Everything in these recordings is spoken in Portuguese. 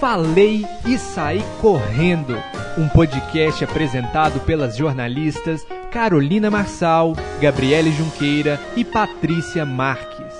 Falei e Saí Correndo, um podcast apresentado pelas jornalistas Carolina Marçal, Gabriele Junqueira e Patrícia Marques.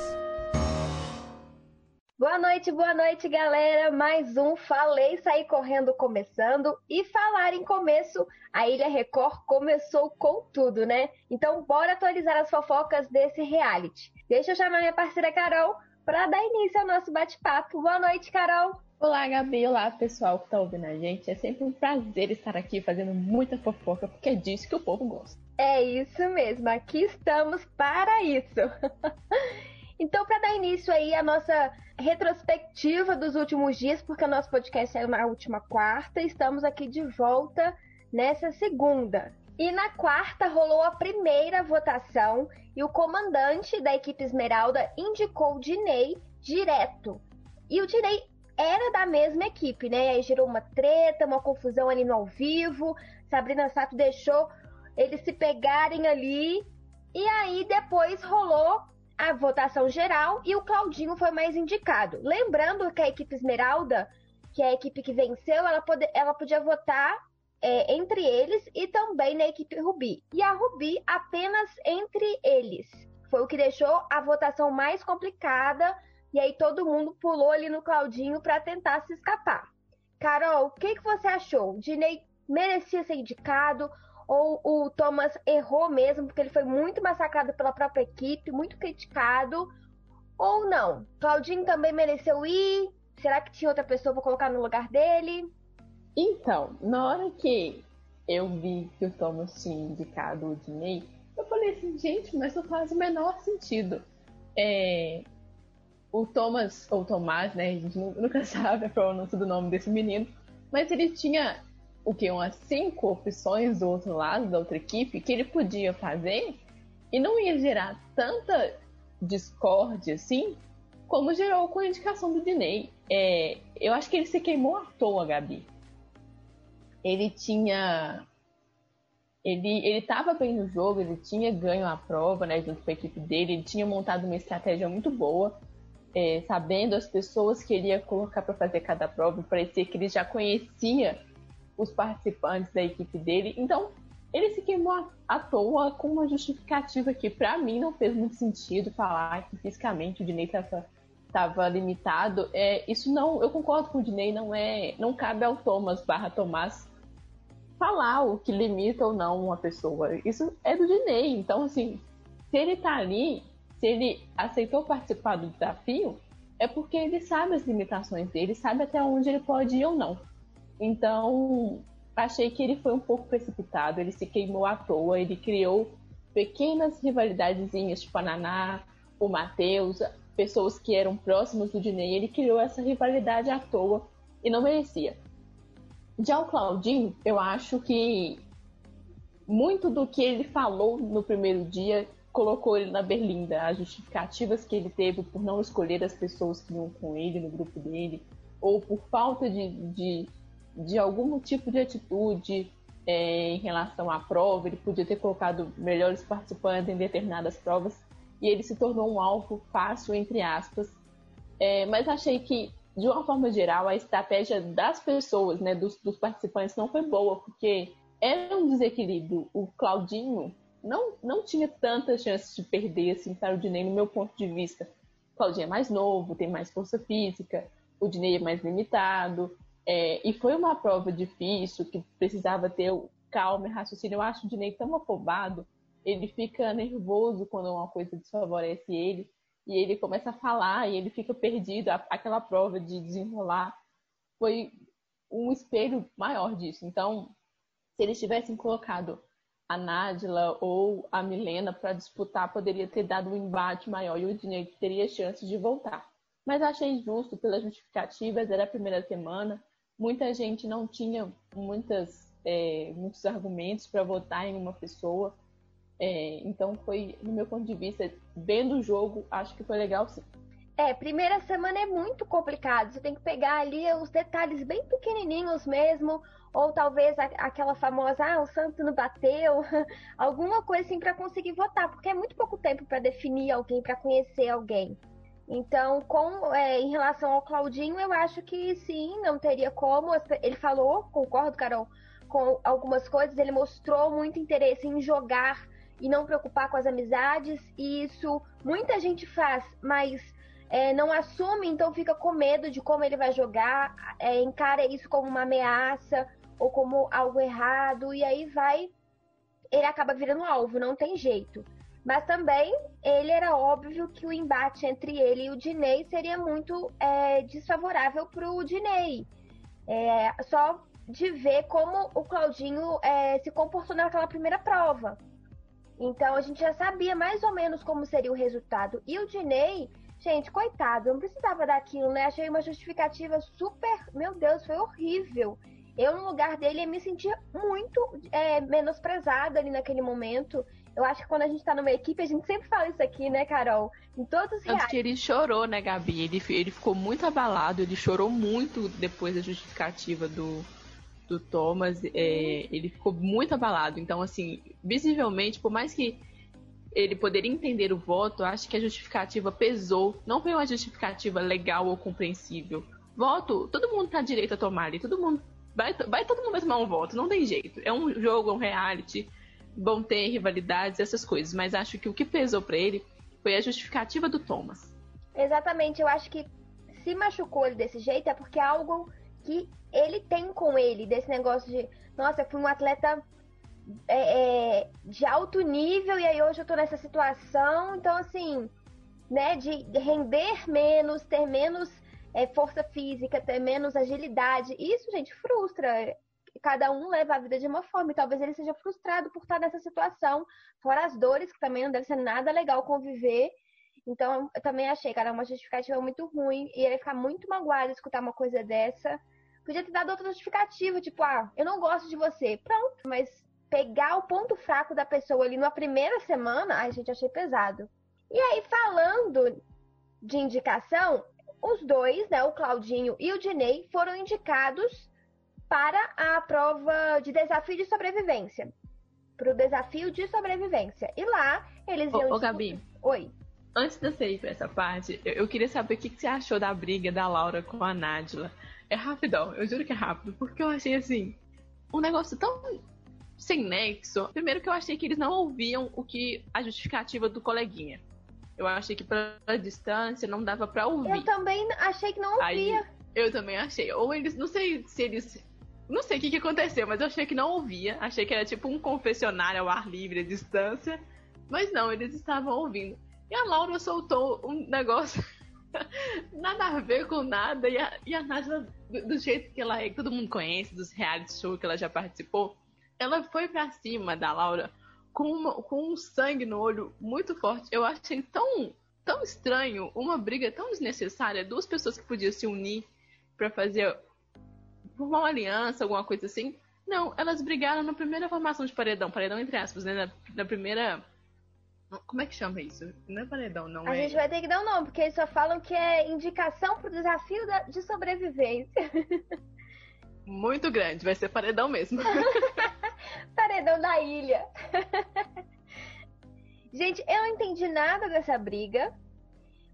Boa noite, boa noite, galera. Mais um Falei e Saí Correndo começando. E falar em começo, a Ilha Record começou com tudo, né? Então, bora atualizar as fofocas desse reality. Deixa eu chamar minha parceira Carol para dar início ao nosso bate-papo. Boa noite, Carol. Olá, Gabi. Olá, pessoal que está ouvindo a gente. É sempre um prazer estar aqui fazendo muita fofoca, porque é disso que o povo gosta. É isso mesmo. Aqui estamos para isso. então, para dar início aí a nossa retrospectiva dos últimos dias, porque o nosso podcast saiu na última quarta, estamos aqui de volta nessa segunda. E na quarta rolou a primeira votação e o comandante da equipe Esmeralda indicou o Dinei direto. E o Dinei era da mesma equipe, né? Aí gerou uma treta, uma confusão ali no ao vivo. Sabrina Sato deixou eles se pegarem ali. E aí depois rolou a votação geral e o Claudinho foi mais indicado. Lembrando que a equipe Esmeralda, que é a equipe que venceu, ela, pode, ela podia votar é, entre eles e também na equipe Rubi. E a Rubi apenas entre eles. Foi o que deixou a votação mais complicada e aí todo mundo pulou ali no Claudinho para tentar se escapar. Carol, o que, que você achou? O Dinei merecia ser indicado ou o Thomas errou mesmo porque ele foi muito massacrado pela própria equipe, muito criticado? Ou não? Claudinho também mereceu ir? Será que tinha outra pessoa para colocar no lugar dele? Então, na hora que eu vi que o Thomas tinha indicado o Dinei, eu falei assim, gente, mas não faz o menor sentido. É, o Thomas, ou Tomás, né? A gente nunca sabe a pronúncia do nome desse menino, mas ele tinha o que? Umas cinco opções do outro lado, da outra equipe, que ele podia fazer e não ia gerar tanta discórdia assim, como gerou com a indicação do Dinei. É, eu acho que ele se queimou à toa, Gabi. Ele tinha. Ele, ele tava bem no jogo, ele tinha ganho a prova, né, junto com a equipe dele, ele tinha montado uma estratégia muito boa é, sabendo as pessoas que ele ia colocar para fazer cada prova, parecia que ele já conhecia os participantes da equipe dele. Então, ele se queimou à toa com uma justificativa que, para mim, não fez muito sentido falar que fisicamente o Dinei estava limitado. É, isso não, eu concordo com o Dinei, não é, não cabe ao Thomas barra Tomás falar o que limita ou não uma pessoa. Isso é do Dinei. Então, assim, se ele tá ali, se ele aceitou participar do desafio, é porque ele sabe as limitações dele, sabe até onde ele pode ir ou não. Então, achei que ele foi um pouco precipitado, ele se queimou à toa, ele criou pequenas rivalidadezinhas, tipo a Naná, o Matheus, pessoas que eram próximas do Dinei, ele criou essa rivalidade à toa e não merecia. Já o Claudinho, eu acho que muito do que ele falou no primeiro dia colocou ele na berlinda, as justificativas que ele teve por não escolher as pessoas que iam com ele no grupo dele, ou por falta de, de, de algum tipo de atitude é, em relação à prova, ele podia ter colocado melhores participantes em determinadas provas, e ele se tornou um alvo fácil, entre aspas. É, mas achei que, de uma forma geral, a estratégia das pessoas, né, dos, dos participantes, não foi boa, porque era um desequilíbrio. O Claudinho não, não tinha tantas chances de perder assim para o Dinei no meu ponto de vista. O Claudinho é mais novo, tem mais força física, o Dinei é mais limitado, é, e foi uma prova difícil que precisava ter calma e raciocínio. Eu acho o Dinei tão afobado, ele fica nervoso quando uma coisa desfavorece ele, e ele começa a falar e ele fica perdido. Aquela prova de desenrolar foi um espelho maior disso. Então, se eles tivessem colocado a Nádila ou a Milena para disputar poderia ter dado um embate maior e o Dinheiro teria chance de voltar. Mas achei justo pelas justificativas, era a primeira semana, muita gente não tinha muitas, é, muitos argumentos para votar em uma pessoa. É, então foi, no meu ponto de vista, vendo o jogo, acho que foi legal sim. É, primeira semana é muito complicado. Você tem que pegar ali os detalhes bem pequenininhos mesmo, ou talvez aquela famosa, ah, o santo não bateu, alguma coisa assim para conseguir votar, porque é muito pouco tempo para definir alguém, para conhecer alguém. Então, com, é, em relação ao Claudinho, eu acho que sim, não teria como. Ele falou, concordo, Carol, com algumas coisas. Ele mostrou muito interesse em jogar e não preocupar com as amizades. E isso muita gente faz, mas é, não assume, então fica com medo de como ele vai jogar, é, encara isso como uma ameaça ou como algo errado, e aí vai. Ele acaba virando alvo, não tem jeito. Mas também ele era óbvio que o embate entre ele e o Dinei seria muito é, desfavorável para o Dinei. É, só de ver como o Claudinho é, se comportou naquela primeira prova. Então a gente já sabia mais ou menos como seria o resultado. E o Dinei, gente, coitado, não precisava daquilo, né? Achei uma justificativa super. Meu Deus, foi horrível. Eu, no lugar dele, ia me sentir muito é, menosprezada ali naquele momento. Eu acho que quando a gente tá numa equipe, a gente sempre fala isso aqui, né, Carol? Em todos os Tanto que ele chorou, né, Gabi? Ele, ele ficou muito abalado, ele chorou muito depois da justificativa do, do Thomas. É, ele ficou muito abalado. Então, assim, visivelmente, por mais que ele poderia entender o voto, acho que a justificativa pesou. Não foi uma justificativa legal ou compreensível. Voto, todo mundo tá direito a tomar ali, todo mundo. Vai, vai todo mundo tomar um voto, não tem jeito. É um jogo, é um reality vão ter rivalidades, essas coisas, mas acho que o que pesou para ele foi a justificativa do Thomas. Exatamente, eu acho que se machucou ele desse jeito é porque é algo que ele tem com ele, desse negócio de, nossa, eu fui um atleta é, é, de alto nível e aí hoje eu tô nessa situação, então assim, né, de render menos, ter menos é, força física, ter menos agilidade, isso, gente, frustra cada um leva a vida de uma forma, e talvez ele seja frustrado por estar nessa situação, fora as dores, que também não deve ser nada legal conviver. Então, eu também achei, cara, uma justificativa muito ruim, e ele ficar muito magoado escutar uma coisa dessa. Podia ter dado outra justificativa, tipo, ah, eu não gosto de você. Pronto, mas pegar o ponto fraco da pessoa ali na primeira semana, ai, gente, achei pesado. E aí, falando de indicação, os dois, né, o Claudinho e o Dinei, foram indicados para a prova de desafio de sobrevivência. Para o desafio de sobrevivência. E lá eles iam. Ô, ô Gabi. Oi. Antes de você ir para essa parte, eu, eu, queria saber o que, que, você achou da briga da Laura com a Nádila. É rapidão, eu juro que é rápido, porque eu achei assim. Um negócio tão sem nexo. Primeiro que eu achei que eles não ouviam o que a justificativa do coleguinha. Eu achei que pela distância não dava para ouvir. Eu também achei que não ouvia. Aí, eu também achei. Ou eles, não sei se eles não sei o que, que aconteceu, mas eu achei que não ouvia. Achei que era tipo um confessionário ao ar livre, à distância. Mas não, eles estavam ouvindo. E a Laura soltou um negócio nada a ver com nada. E a, e a Nádia, do, do, jeito que ela é, que todo mundo conhece, dos reality shows que ela já participou, ela foi pra cima da Laura com, uma, com um sangue no olho muito forte. Eu achei tão, tão estranho, uma briga tão desnecessária. Duas pessoas que podiam se unir para fazer formar uma aliança, alguma coisa assim. Não, elas brigaram na primeira formação de paredão, paredão entre aspas, né? Na, na primeira. Como é que chama isso? Não é paredão, não a é. A gente vai ter que dar um nome, porque eles só falam que é indicação pro desafio da, de sobrevivência. Muito grande, vai ser paredão mesmo. paredão da ilha. gente, eu não entendi nada dessa briga.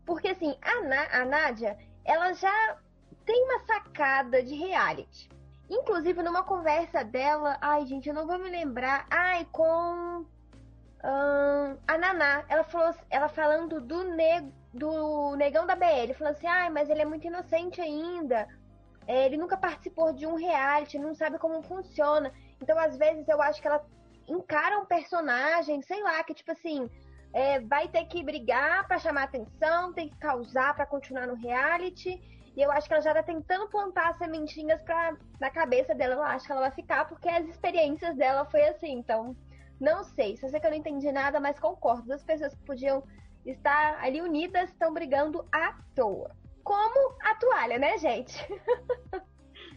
Porque assim, a, Na a Nádia, ela já tem uma sacada de reality. Inclusive, numa conversa dela, ai, gente, eu não vou me lembrar. Ai, com a Naná. Ela falou, ela falando do, ne, do negão da BL. Falou assim, ai, mas ele é muito inocente ainda. É, ele nunca participou de um reality, não sabe como funciona. Então, às vezes, eu acho que ela encara um personagem, sei lá, que tipo assim, é, vai ter que brigar para chamar atenção, tem que causar para continuar no reality. E eu acho que ela já tá tentando plantar sementinhas pra, na cabeça dela. Eu acho que ela vai ficar, porque as experiências dela foi assim. Então, não sei. Só sei que eu não entendi nada, mas concordo. Duas pessoas que podiam estar ali unidas estão brigando à toa. Como a toalha, né, gente?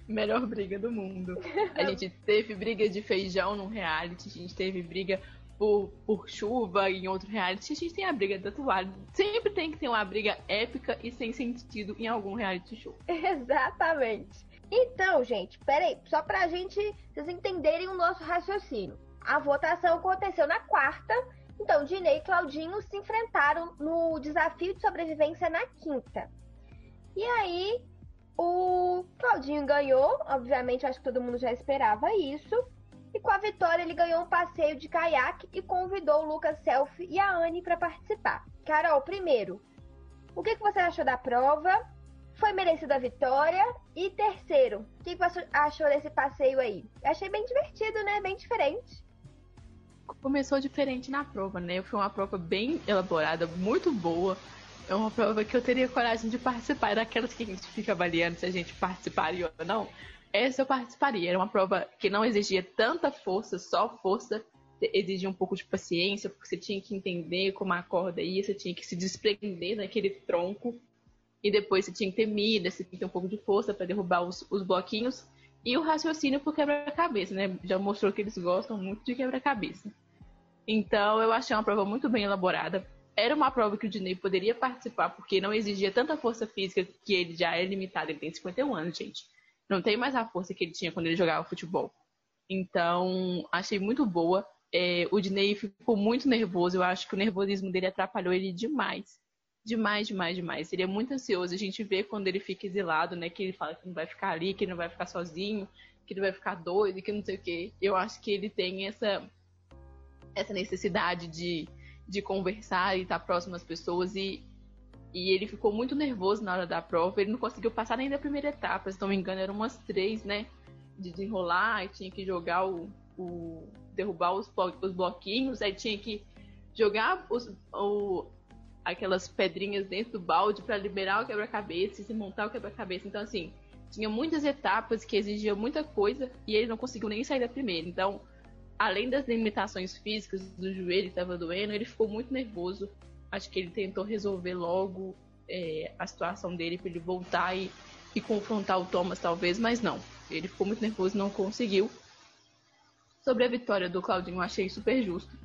Melhor briga do mundo. A gente teve briga de feijão no reality, a gente teve briga por, por chuva em outro reality, a gente tem a briga da toalha. Sempre tem que ter uma briga épica e sem sentido em algum reality show. Exatamente. Então, gente, peraí, só pra gente vocês entenderem o nosso raciocínio. A votação aconteceu na quarta Então, Dinei e Claudinho se enfrentaram no desafio de sobrevivência na quinta. E aí, o Claudinho ganhou, obviamente, acho que todo mundo já esperava isso. E com a vitória, ele ganhou um passeio de caiaque e convidou o Lucas Selfie e a Anne para participar. Carol, primeiro, o que, que você achou da prova? Foi merecida a vitória? E terceiro, o que, que você achou desse passeio aí? achei bem divertido, né? Bem diferente. Começou diferente na prova, né? Foi uma prova bem elaborada, muito boa. É uma prova que eu teria coragem de participar. Era aquelas que a gente fica avaliando se a gente participaria ou não. Essa eu participaria. Era uma prova que não exigia tanta força, só força. Exigia um pouco de paciência, porque você tinha que entender como a corda ia, você tinha que se desprender daquele tronco. E depois você tinha que ter mira, você tinha que ter um pouco de força para derrubar os, os bloquinhos. E o raciocínio por quebra-cabeça, né? Já mostrou que eles gostam muito de quebra-cabeça. Então eu achei uma prova muito bem elaborada. Era uma prova que o Dinei poderia participar, porque não exigia tanta força física que ele já é limitado. Ele tem 51 anos, gente não tem mais a força que ele tinha quando ele jogava futebol. Então, achei muito boa. É, o Dinei ficou muito nervoso. Eu acho que o nervosismo dele atrapalhou ele demais. Demais, demais, demais. Ele é muito ansioso. A gente vê quando ele fica exilado, né? Que ele fala que não vai ficar ali, que não vai ficar sozinho, que ele vai ficar doido, que não sei o quê. Eu acho que ele tem essa, essa necessidade de, de conversar e estar próximo às pessoas. E e ele ficou muito nervoso na hora da prova. Ele não conseguiu passar nem da primeira etapa. Se não me engano, eram umas três, né? De desenrolar, e tinha que jogar o. o derrubar os, os bloquinhos, aí tinha que jogar os, o, aquelas pedrinhas dentro do balde para liberar o quebra-cabeça e se montar o quebra-cabeça. Então, assim, tinha muitas etapas que exigiam muita coisa e ele não conseguiu nem sair da primeira. Então, além das limitações físicas do joelho que estava doendo, ele ficou muito nervoso. Acho que ele tentou resolver logo é, a situação dele para ele voltar e, e confrontar o Thomas, talvez, mas não. Ele ficou muito nervoso e não conseguiu. Sobre a vitória do Claudinho, eu achei super justo.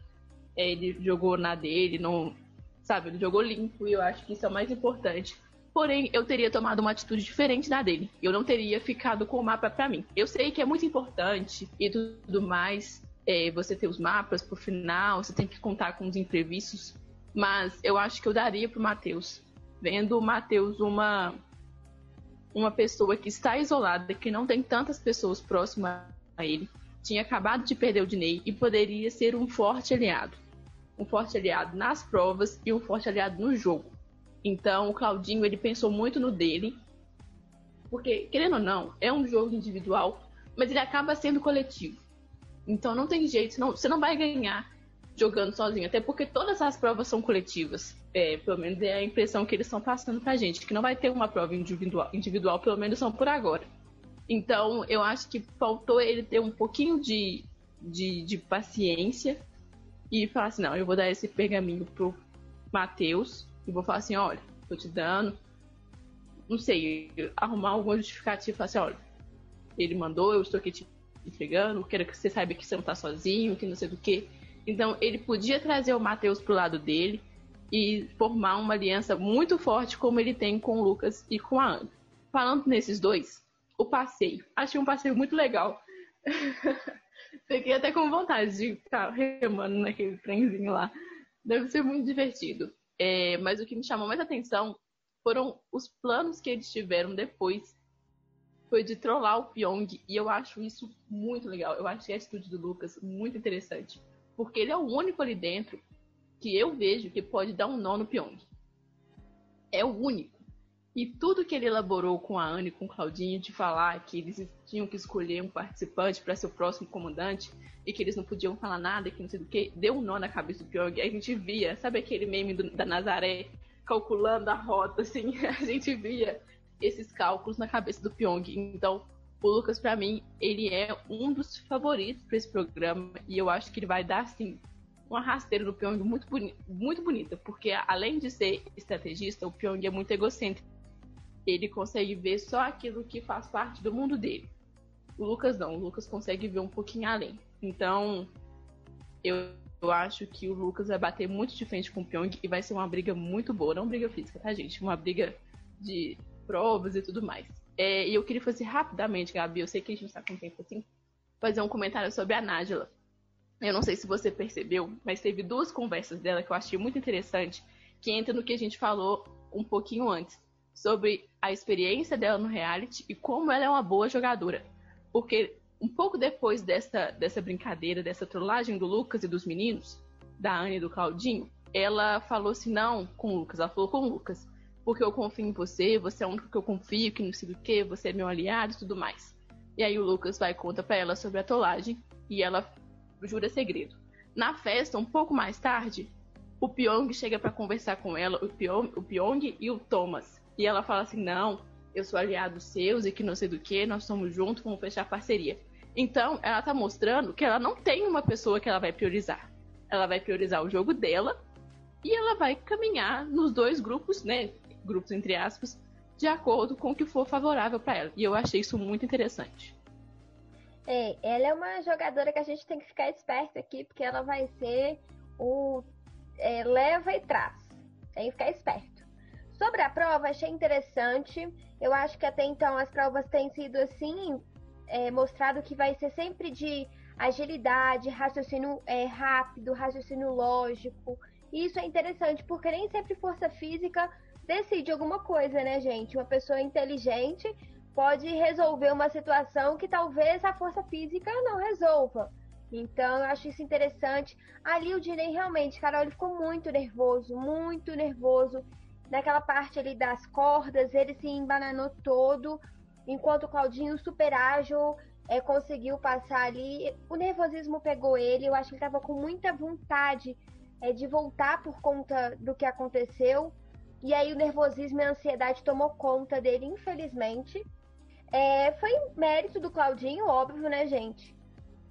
É, ele jogou na dele, não. Sabe, ele jogou limpo e eu acho que isso é o mais importante. Porém, eu teria tomado uma atitude diferente da dele. Eu não teria ficado com o mapa para mim. Eu sei que é muito importante e tudo mais. É, você ter os mapas pro final, você tem que contar com os imprevistos. Mas eu acho que eu daria pro Matheus. Vendo o Matheus uma uma pessoa que está isolada, que não tem tantas pessoas próximas a ele, tinha acabado de perder o Dinei e poderia ser um forte aliado. Um forte aliado nas provas e um forte aliado no jogo. Então o Claudinho ele pensou muito no dele, porque querendo ou não, é um jogo individual, mas ele acaba sendo coletivo. Então não tem jeito, não, você não vai ganhar jogando sozinho. Até porque todas as provas são coletivas. É, pelo menos é a impressão que eles estão passando pra gente. Que não vai ter uma prova individual, individual pelo menos são por agora. Então, eu acho que faltou ele ter um pouquinho de, de, de paciência e falar assim: não, eu vou dar esse pergaminho pro Matheus e vou falar assim: olha, tô te dando. Não sei, arrumar alguma justificativa e falar assim: olha, ele mandou, eu estou aqui te entregando, quero que você saiba que você não tá sozinho, que não sei do que. Então ele podia trazer o Matheus pro lado dele e formar uma aliança muito forte como ele tem com o Lucas e com a Ana. Falando nesses dois, o passeio. Achei um passeio muito legal. Fiquei até com vontade de ficar remando naquele trenzinho lá. Deve ser muito divertido. É, mas o que me chamou mais atenção foram os planos que eles tiveram depois. Foi de trollar o Pyong. E eu acho isso muito legal. Eu achei a atitude do Lucas muito interessante. Porque ele é o único ali dentro que eu vejo que pode dar um nó no Pyong. É o único. E tudo que ele elaborou com a Anne e com o Claudinho de falar que eles tinham que escolher um participante para ser o próximo comandante e que eles não podiam falar nada, que não sei do que, deu um nó na cabeça do Pyong. A gente via, sabe aquele meme do, da Nazaré calculando a rota, assim? A gente via esses cálculos na cabeça do Pyong. Então, o Lucas, para mim, ele é um dos favoritos para esse programa e eu acho que ele vai dar, assim, uma rasteira no Pyong muito, boni muito bonita, porque além de ser estrategista, o Pyong é muito egocêntrico. Ele consegue ver só aquilo que faz parte do mundo dele. O Lucas não, o Lucas consegue ver um pouquinho além. Então, eu, eu acho que o Lucas vai bater muito de frente com o Pyong e vai ser uma briga muito boa. Não briga física, tá, gente? Uma briga de provas e tudo mais. É, e eu queria fazer rapidamente, Gabi, eu sei que a gente tá com tempo assim, fazer um comentário sobre a Nájila. eu não sei se você percebeu, mas teve duas conversas dela que eu achei muito interessante, que entra no que a gente falou um pouquinho antes, sobre a experiência dela no reality e como ela é uma boa jogadora. Porque um pouco depois dessa, dessa brincadeira, dessa trollagem do Lucas e dos meninos, da Anne e do Claudinho, ela falou assim, não, com o Lucas, ela falou com o Lucas, porque eu confio em você, você é o único que eu confio, que não sei do que, você é meu aliado e tudo mais. E aí o Lucas vai e conta pra ela sobre a trollagem e ela jura segredo. Na festa, um pouco mais tarde, o Pyong chega para conversar com ela, o Pyong, o Pyong e o Thomas. E ela fala assim, não, eu sou aliado seus e que não sei do que, nós estamos juntos, vamos fechar parceria. Então, ela está mostrando que ela não tem uma pessoa que ela vai priorizar. Ela vai priorizar o jogo dela e ela vai caminhar nos dois grupos, né? Grupos entre aspas, de acordo com o que for favorável para ela. E eu achei isso muito interessante. É, ela é uma jogadora que a gente tem que ficar esperto aqui, porque ela vai ser o é, leva e traz. Tem que ficar esperto. Sobre a prova, achei interessante. Eu acho que até então as provas têm sido assim é, mostrado que vai ser sempre de agilidade, raciocínio é, rápido, raciocínio lógico. E isso é interessante porque nem sempre força física decide alguma coisa, né, gente? Uma pessoa inteligente pode resolver uma situação que talvez a força física não resolva. Então, eu acho isso interessante. Ali o Dinei realmente, cara, ele ficou muito nervoso, muito nervoso. Naquela parte ali das cordas, ele se embananou todo enquanto o Claudinho, super ágil, é, conseguiu passar ali. O nervosismo pegou ele, eu acho que ele estava com muita vontade é, de voltar por conta do que aconteceu. E aí o nervosismo e a ansiedade tomou conta dele, infelizmente. É, foi mérito do Claudinho, óbvio, né, gente?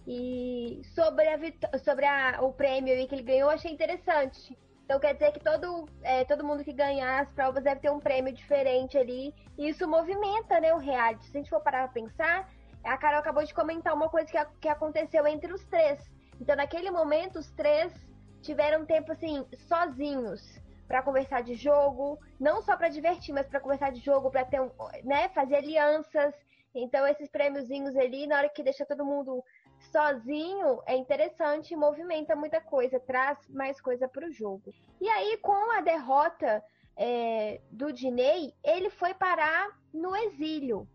E sobre, a, sobre a, o prêmio que ele ganhou, achei interessante. Então quer dizer que todo, é, todo mundo que ganhar as provas deve ter um prêmio diferente ali. E isso movimenta né, o reality. Se a gente for parar pra pensar, a Carol acabou de comentar uma coisa que, que aconteceu entre os três. Então naquele momento os três tiveram tempo assim, sozinhos para conversar de jogo, não só para divertir, mas para conversar de jogo, para ter né, fazer alianças. Então esses prêmiozinhos ali, na hora que deixa todo mundo sozinho é interessante, movimenta muita coisa, traz mais coisa para o jogo. E aí, com a derrota é, do Diney, ele foi parar no exílio.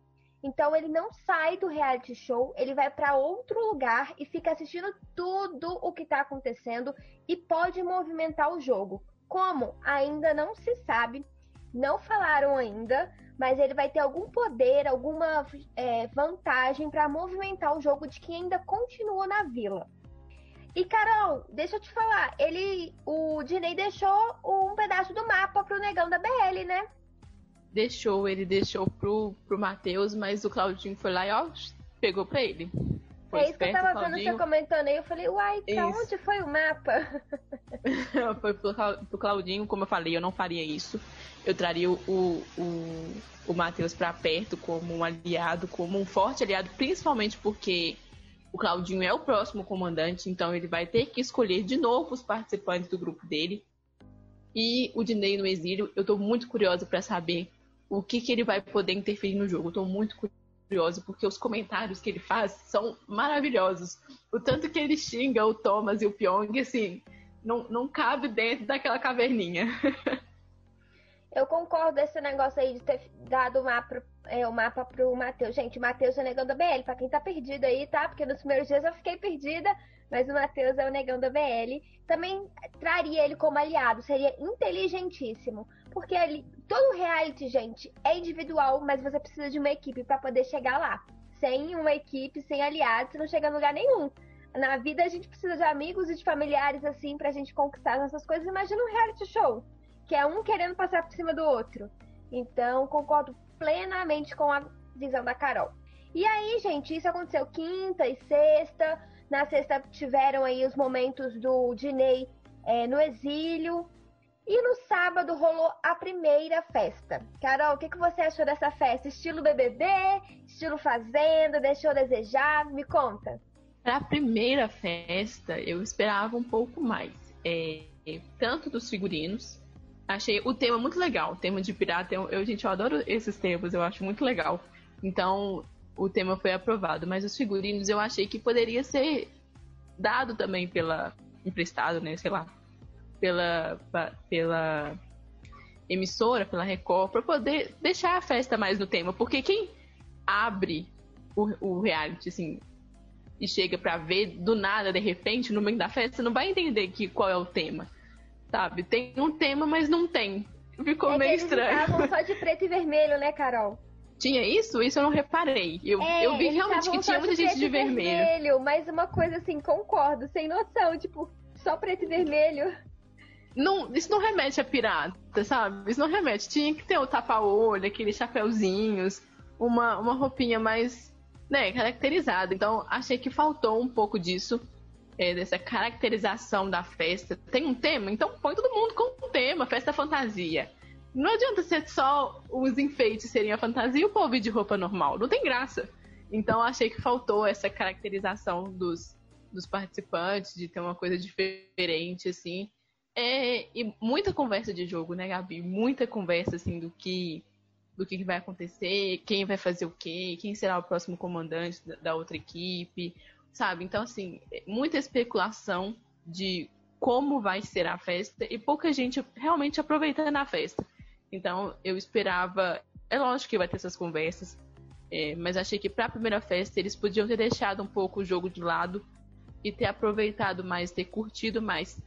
Então ele não sai do reality show, ele vai para outro lugar e fica assistindo tudo o que está acontecendo e pode movimentar o jogo. Como ainda não se sabe, não falaram ainda, mas ele vai ter algum poder, alguma é, vantagem para movimentar o jogo de quem ainda continua na vila. E Carol, deixa eu te falar, ele, o Dinei deixou um pedaço do mapa pro negão da BL, né? Deixou, ele deixou pro, pro Matheus, mas o Claudinho foi lá e ó, pegou pra ele. Foi é isso que eu tava vendo você comentando aí. Eu falei, uai, pra isso. onde foi o mapa? foi pro, Claudinho, como eu falei, eu não faria isso. Eu traria o, o, o Matheus pra perto como um aliado, como um forte aliado, principalmente porque o Claudinho é o próximo comandante, então ele vai ter que escolher de novo os participantes do grupo dele. E o Dinei no exílio, eu tô muito curiosa para saber o que, que ele vai poder interferir no jogo. Eu tô muito curiosa curioso, porque os comentários que ele faz são maravilhosos. O tanto que ele xinga o Thomas e o Pyong, assim, não, não cabe dentro daquela caverninha. Eu concordo esse negócio aí de ter dado o mapa, é, o mapa pro Matheus. Gente, o Matheus é o negão da BL, pra quem tá perdido aí, tá? Porque nos primeiros dias eu fiquei perdida, mas o Matheus é o negão da BL. Também traria ele como aliado, seria inteligentíssimo. Porque ali, todo reality, gente, é individual, mas você precisa de uma equipe para poder chegar lá. Sem uma equipe, sem aliados, você não chega a lugar nenhum. Na vida a gente precisa de amigos e de familiares assim pra gente conquistar nossas coisas. Imagina um reality show, que é um querendo passar por cima do outro. Então, concordo plenamente com a visão da Carol. E aí, gente, isso aconteceu quinta e sexta. Na sexta tiveram aí os momentos do Dinei é, no exílio. E no sábado rolou a primeira festa. Carol, o que, que você achou dessa festa? Estilo BBB? Estilo Fazenda? Deixou desejar? Me conta. Para a primeira festa, eu esperava um pouco mais. É, tanto dos figurinos. Achei o tema muito legal. O tema de pirata, eu, eu, gente, eu adoro esses temas, eu acho muito legal. Então, o tema foi aprovado. Mas os figurinos eu achei que poderia ser dado também pela emprestado, né, sei lá, pela pela emissora, pela Record, para poder deixar a festa mais no tema, porque quem abre o, o reality assim e chega para ver do nada de repente no meio da festa, não vai entender que qual é o tema. Sabe? Tem um tema, mas não tem. Ficou é meio eles estranho. estavam só de preto e vermelho, né, Carol? Tinha isso? Isso eu não reparei. Eu, É, eu vi realmente que tinha muita gente preto de e vermelho. Mas uma coisa assim, concordo, sem noção, tipo, só preto e vermelho. Não, isso não remete a pirata, sabe? Isso não remete. Tinha que ter o tapa-olho, aqueles chapéuzinhos, uma, uma roupinha mais né, caracterizada. Então, achei que faltou um pouco disso, é, dessa caracterização da festa. Tem um tema? Então põe todo mundo com um tema, festa fantasia. Não adianta ser só os enfeites serem a fantasia e o povo de roupa normal. Não tem graça. Então, achei que faltou essa caracterização dos, dos participantes, de ter uma coisa diferente, assim. É, e muita conversa de jogo, né, Gabi? Muita conversa, assim, do que do que vai acontecer, quem vai fazer o quê, quem será o próximo comandante da, outra equipe, sabe? Então, assim, muita especulação de como vai ser a festa e pouca gente realmente aproveitando a festa. Então, eu esperava. É lógico que vai ter essas conversas, é, mas achei que para a primeira festa eles podiam ter deixado um pouco o jogo de lado e ter aproveitado mais, ter curtido mais.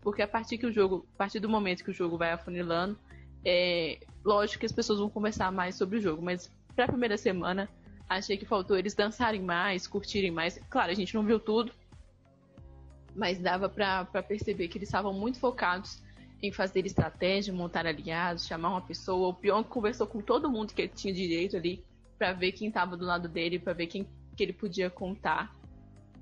Porque a partir que o jogo, a partir do momento que o jogo vai afunilando, é, lógico que as pessoas vão conversar mais sobre o jogo, mas para a primeira semana achei que faltou eles dançarem mais, curtirem mais. Claro, a gente não viu tudo, mas dava para perceber que eles estavam muito focados em fazer estratégia, montar aliados, chamar uma pessoa. O Pyong conversou com todo mundo que ele tinha direito ali para ver quem estava do lado dele, para ver quem que ele podia contar.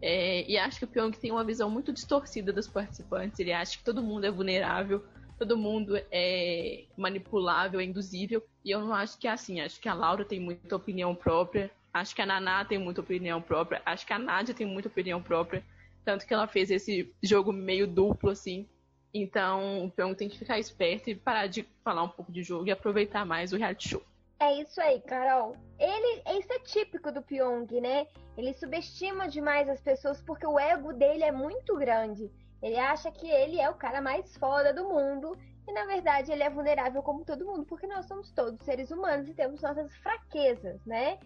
É, e acho que o Pyong tem uma visão muito distorcida dos participantes. Ele acha que todo mundo é vulnerável, todo mundo é manipulável, é induzível. E eu não acho que é assim. Acho que a Laura tem muita opinião própria. Acho que a Naná tem muita opinião própria. Acho que a Nádia tem muita opinião própria. Tanto que ela fez esse jogo meio duplo, assim. Então, o Pyong tem que ficar esperto e parar de falar um pouco de jogo e aproveitar mais o reality show. É isso aí, Carol. Ele, isso é típico do Pyong, né? Ele subestima demais as pessoas porque o ego dele é muito grande. Ele acha que ele é o cara mais foda do mundo e na verdade ele é vulnerável como todo mundo, porque nós somos todos seres humanos e temos nossas fraquezas, né?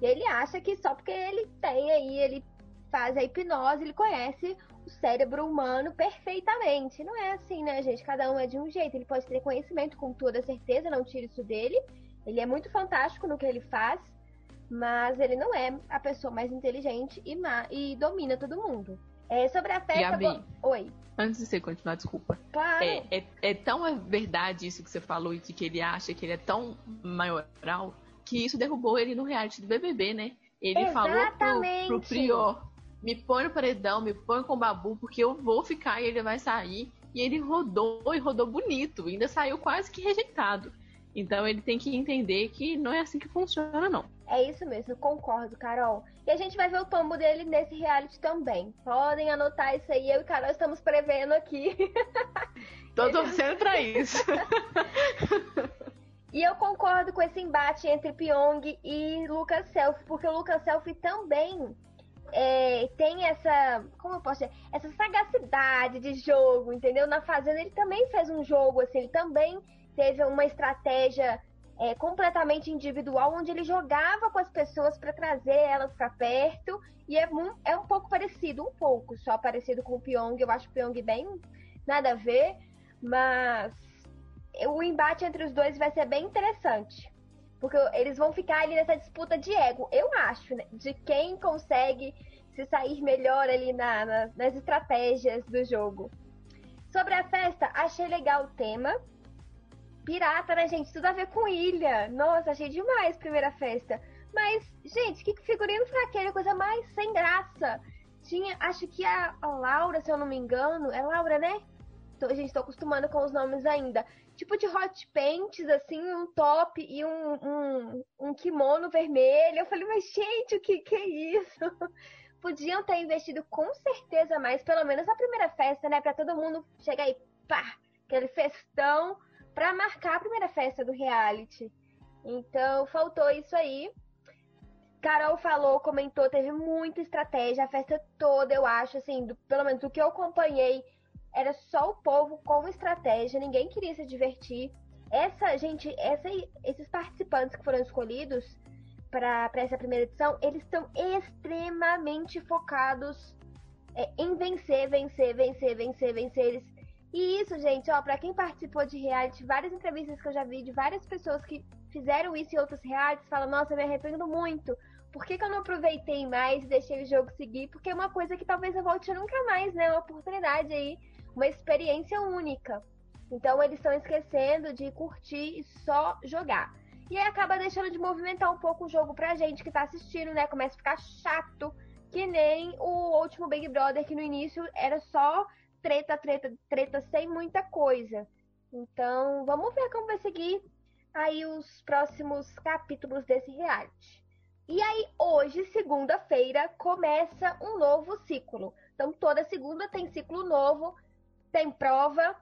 E ele acha que só porque ele tem aí, ele faz a hipnose, ele conhece o cérebro humano perfeitamente. Não é assim, né, gente? Cada um é de um jeito. Ele pode ter conhecimento com toda certeza, não tire isso dele. Ele é muito fantástico no que ele faz, mas ele não é a pessoa mais inteligente e, ma e domina todo mundo. É, sobre a festa. Gabi, go- Oi. Antes de você continuar, desculpa. Claro. É, é, é tão verdade isso que você falou e de que ele acha que ele é tão maioral que isso derrubou ele no reality do BBB, né? Ele falou pro, Exatamente. pro Prior: me põe no paredão, me põe com o babu, porque eu vou ficar e ele vai sair. E ele rodou e rodou bonito, ainda saiu quase que rejeitado. Então ele tem que entender que não é assim que funciona, não. É isso mesmo, concordo, Carol. E a gente vai ver o tombo dele nesse reality também. Podem anotar isso aí, eu e Carol estamos prevendo aqui. Tô torcendo pra isso. E eu concordo com esse embate entre Pyong e Lucas Selfie, porque o Lucas Selfie também é, tem essa, como eu posso dizer, essa sagacidade de jogo, entendeu? Na Fazenda ele também fez um jogo, assim, ele também teve uma estratégia é, completamente individual, onde ele jogava com as pessoas para trazer elas para perto, e é, mu- é um pouco parecido, um pouco só parecido com o Pyong, eu acho o Pyong bem nada a ver, mas o embate entre os dois vai ser bem interessante. Porque eles vão ficar ali nessa disputa de ego, eu acho, né? De quem consegue se sair melhor ali na- na- nas estratégias do jogo. Sobre a festa, achei legal o tema. Pirata, né, gente? Tudo a ver com ilha. Nossa, achei demais primeira festa. Mas, gente, que figurino fraqueiro, coisa mais sem graça. Tinha, acho que a, a Laura, se eu não me engano, é Laura, né? Tô, gente, tô acostumando com os nomes ainda. Tipo de hot pants, assim, um top e um, um, um kimono vermelho. Eu falei, mas gente, o que que é isso? Podiam ter investido com certeza mais, pelo menos na primeira festa, né? Pra todo mundo chegar e pá, aquele festão pra marcar a primeira festa do reality. Então, faltou isso aí. Carol falou, comentou, teve muita estratégia, a festa toda, eu acho, assim, do, pelo menos o que eu acompanhei, era só o povo com estratégia, ninguém queria se divertir. Essa, gente, essa, esses participantes que foram escolhidos para essa primeira edição, eles estão extremamente focados é, em vencer, vencer, vencer, vencer, vencer. Eles... E isso, gente, ó, para quem participou de reality, várias entrevistas que eu já vi de várias pessoas que fizeram isso em outros realities, falam, nossa, eu me arrependo muito. Por que, que eu não aproveitei mais e deixei o jogo seguir? Porque é uma coisa que talvez eu volte nunca mais, né? Uma oportunidade aí, uma experiência única. Então eles estão esquecendo de curtir e só jogar. E aí acaba deixando de movimentar um pouco o jogo pra gente que tá assistindo, né? Começa a ficar chato, que nem o último Big Brother, que no início era só treta, treta, treta, sem muita coisa. Então, vamos ver como vai seguir aí os próximos capítulos desse reality. E aí, hoje, segunda-feira, começa um novo ciclo. Então, toda segunda tem ciclo novo, tem prova.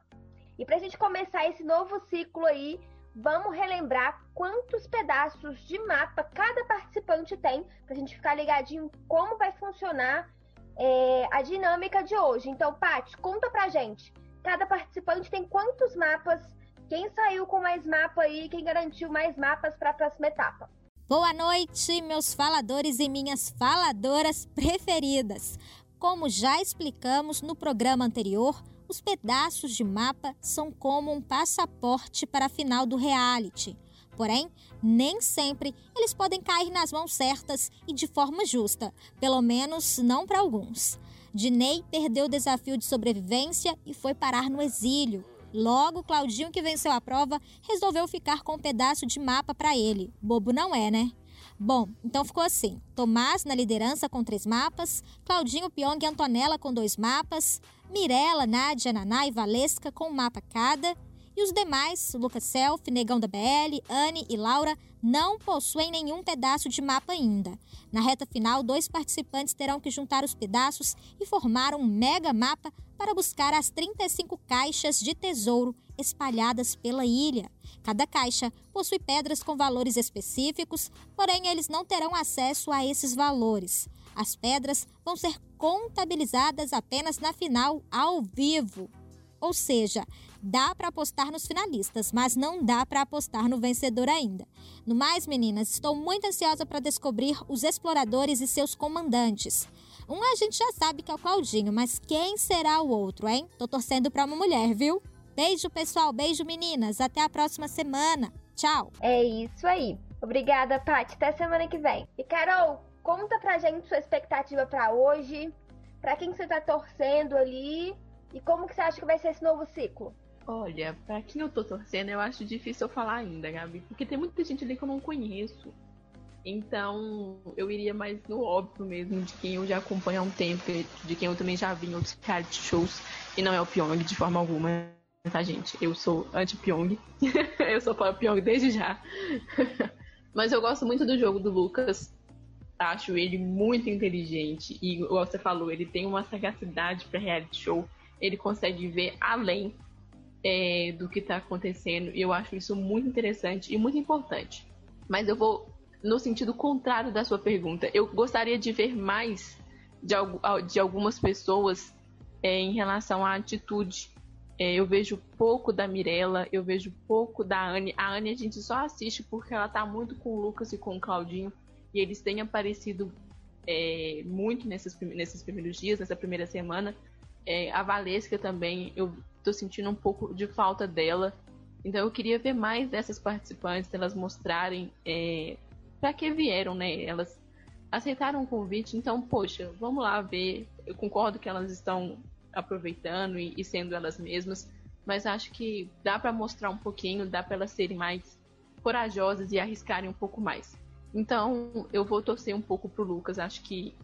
E pra gente começar esse novo ciclo aí, vamos relembrar quantos pedaços de mapa cada participante tem, pra gente ficar ligadinho como vai funcionar é, a dinâmica de hoje. Então, Paty, conta pra gente. Cada participante tem quantos mapas? Quem saiu com mais mapa aí? Quem garantiu mais mapas para a próxima etapa? Boa noite, meus faladores e minhas faladoras preferidas. Como já explicamos no programa anterior, os pedaços de mapa são como um passaporte para a final do reality. Porém, nem sempre eles podem cair nas mãos certas e de forma justa, pelo menos não para alguns. Dinei perdeu o desafio de sobrevivência e foi parar no exílio. Logo, Claudinho, que venceu a prova, resolveu ficar com um pedaço de mapa para ele. Bobo não é, né? Bom, então ficou assim: Tomás na liderança com três mapas, Claudinho, Pyong e Antonella com dois mapas, Mirella, Nádia, Naná e Valesca com um mapa cada, e os demais, Lucas Self, Negão da BL, Anne e Laura, não possuem nenhum pedaço de mapa ainda. Na reta final, dois participantes terão que juntar os pedaços e formar um mega mapa para buscar as 35 caixas de tesouro espalhadas pela ilha. Cada caixa possui pedras com valores específicos, porém eles não terão acesso a esses valores. As pedras vão ser contabilizadas apenas na final, ao vivo. Ou seja, dá para apostar nos finalistas, mas não dá para apostar no vencedor ainda. No mais, meninas, estou muito ansiosa para descobrir os exploradores e seus comandantes. Um a gente já sabe que é o Claudinho, mas quem será o outro, hein? Tô torcendo para uma mulher, viu? Beijo, pessoal. Beijo, meninas. Até a próxima semana. Tchau. É isso aí. Obrigada, Paty. Até semana que vem. E Carol, conta pra gente sua expectativa para hoje. Para quem você tá torcendo ali e como que você acha que vai ser esse novo ciclo? Olha, para quem eu tô torcendo, eu acho difícil eu falar ainda, Gabi, porque tem muita gente ali que eu não conheço. Então, eu iria mais no óbvio mesmo, de quem eu já acompanho há um tempo, de quem eu também já vi em outros reality shows, e não é o Pyong de forma alguma, tá, gente? Eu sou anti-Pyong. eu sou para Pyong desde já. Mas eu gosto muito do jogo do Lucas. Acho ele muito inteligente. E, igual você falou, ele tem uma sagacidade para reality show ele consegue ver além é, do que está acontecendo. E eu acho isso muito interessante e muito importante. Mas eu vou no sentido contrário da sua pergunta. Eu gostaria de ver mais de, de algumas pessoas é, em relação à atitude. É, eu vejo pouco da Mirella, eu vejo pouco da Anne. A Anne a gente só assiste porque ela tá muito com o Lucas e com o Claudinho. E eles têm aparecido é, muito nesses, nesses primeiros dias, nessa primeira semana. É, a Valesca também, eu tô sentindo um pouco de falta dela. Então eu queria ver mais dessas participantes, elas mostrarem é, para que vieram, né? Elas aceitaram o convite, então, poxa, vamos lá ver. Eu concordo que elas estão aproveitando e, e sendo elas mesmas, mas acho que dá para mostrar um pouquinho, dá para elas serem mais corajosas e arriscarem um pouco mais. Então, eu vou torcer um pouco pro Lucas, acho que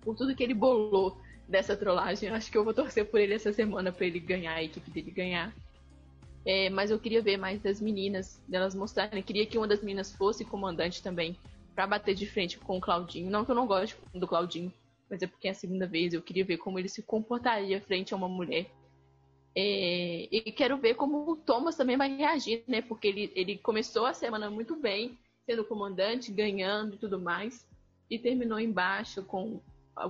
por tudo que ele bolou dessa trollagem. Acho que eu vou torcer por ele essa semana para ele ganhar, a equipe dele ganhar. É, mas eu queria ver mais das meninas, delas mostrarem. Eu queria que uma das meninas fosse comandante também, para bater de frente com o Claudinho. Não que eu não goste do Claudinho, mas é porque é a segunda vez. Eu queria ver como ele se comportaria frente a uma mulher. É, e quero ver como o Thomas também vai reagir, né? Porque ele, ele começou a semana muito bem sendo comandante, ganhando e tudo mais, e terminou embaixo com a,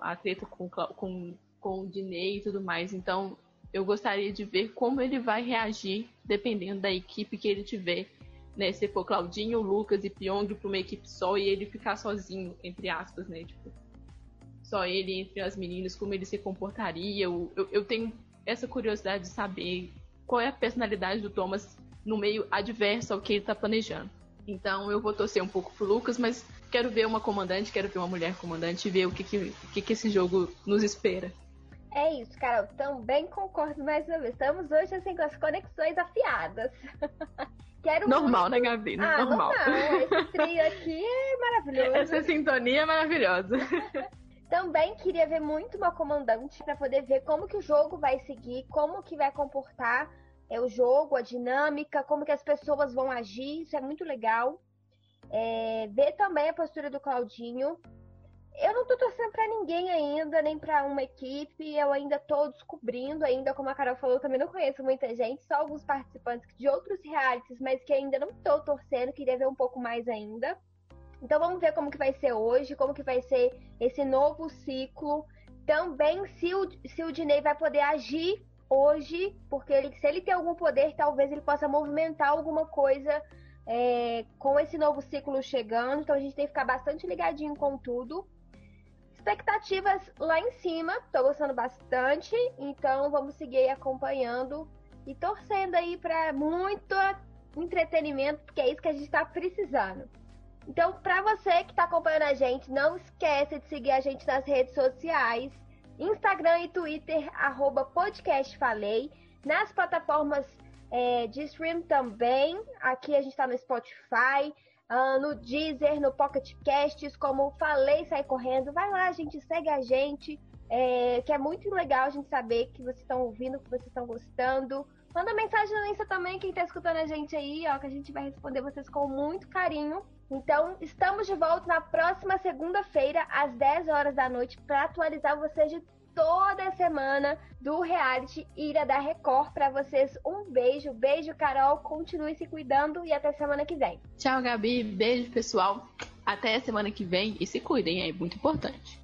a treta com, com, com o Dinei e tudo mais. Então, eu gostaria de ver como ele vai reagir dependendo da equipe que ele tiver. Né? Se for Claudinho, Lucas e Pyong para uma equipe só e ele ficar sozinho, entre aspas, né? Tipo, só ele entre as meninas, como ele se comportaria. Eu, eu, eu tenho essa curiosidade de saber qual é a personalidade do Thomas no meio adverso ao que ele está planejando. Então eu vou torcer um pouco pro Lucas, mas quero ver uma comandante, quero ver uma mulher comandante e ver o que, que, que, que esse jogo nos espera. É isso, Carol. Também concordo mais uma vez. Estamos hoje assim com as conexões afiadas. Quero normal, muito... né, Gabi? Ah, normal. normal. Esse trio aqui é maravilhoso. Essa sintonia é maravilhosa. Também queria ver muito uma comandante para poder ver como que o jogo vai seguir, como que vai comportar é, o jogo, a dinâmica, como que as pessoas vão agir. Isso é muito legal. É, ver também a postura do Claudinho. Eu não tô torcendo para ninguém ainda, nem para uma equipe. Eu ainda tô descobrindo, ainda como a Carol falou, também não conheço muita gente, só alguns participantes de outros realities, mas que ainda não tô torcendo, queria ver um pouco mais ainda. Então vamos ver como que vai ser hoje, como que vai ser esse novo ciclo. Também se o, se o Dinei vai poder agir hoje, porque ele, se ele tem algum poder, talvez ele possa movimentar alguma coisa é, com esse novo ciclo chegando. Então a gente tem que ficar bastante ligadinho com tudo. Expectativas lá em cima, tô gostando bastante, então vamos seguir acompanhando e torcendo aí para muito entretenimento, porque é isso que a gente está precisando. Então, para você que está acompanhando a gente, não esqueça de seguir a gente nas redes sociais, Instagram e Twitter, arroba podcastfalei, nas plataformas é, de stream também, aqui a gente está no Spotify, uh, no Deezer, no Pocket Casts, como falei, sai correndo, vai lá, gente, segue a gente, é, que é muito legal a gente saber que vocês estão ouvindo, que vocês estão gostando. Manda mensagem no Insta também, quem está escutando a gente aí, ó, que a gente vai responder vocês com muito carinho. Então, estamos de volta na próxima segunda-feira, às 10 horas da noite, para atualizar vocês de toda a semana do reality Ira da Record. Para vocês, um beijo. Beijo, Carol. Continue se cuidando e até semana que vem. Tchau, Gabi. Beijo, pessoal. Até semana que vem e se cuidem, é muito importante.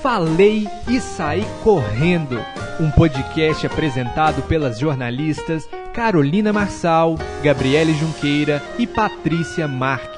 Falei e saí correndo. Um podcast apresentado pelas jornalistas Carolina Marçal, Gabriele Junqueira e Patrícia Marques.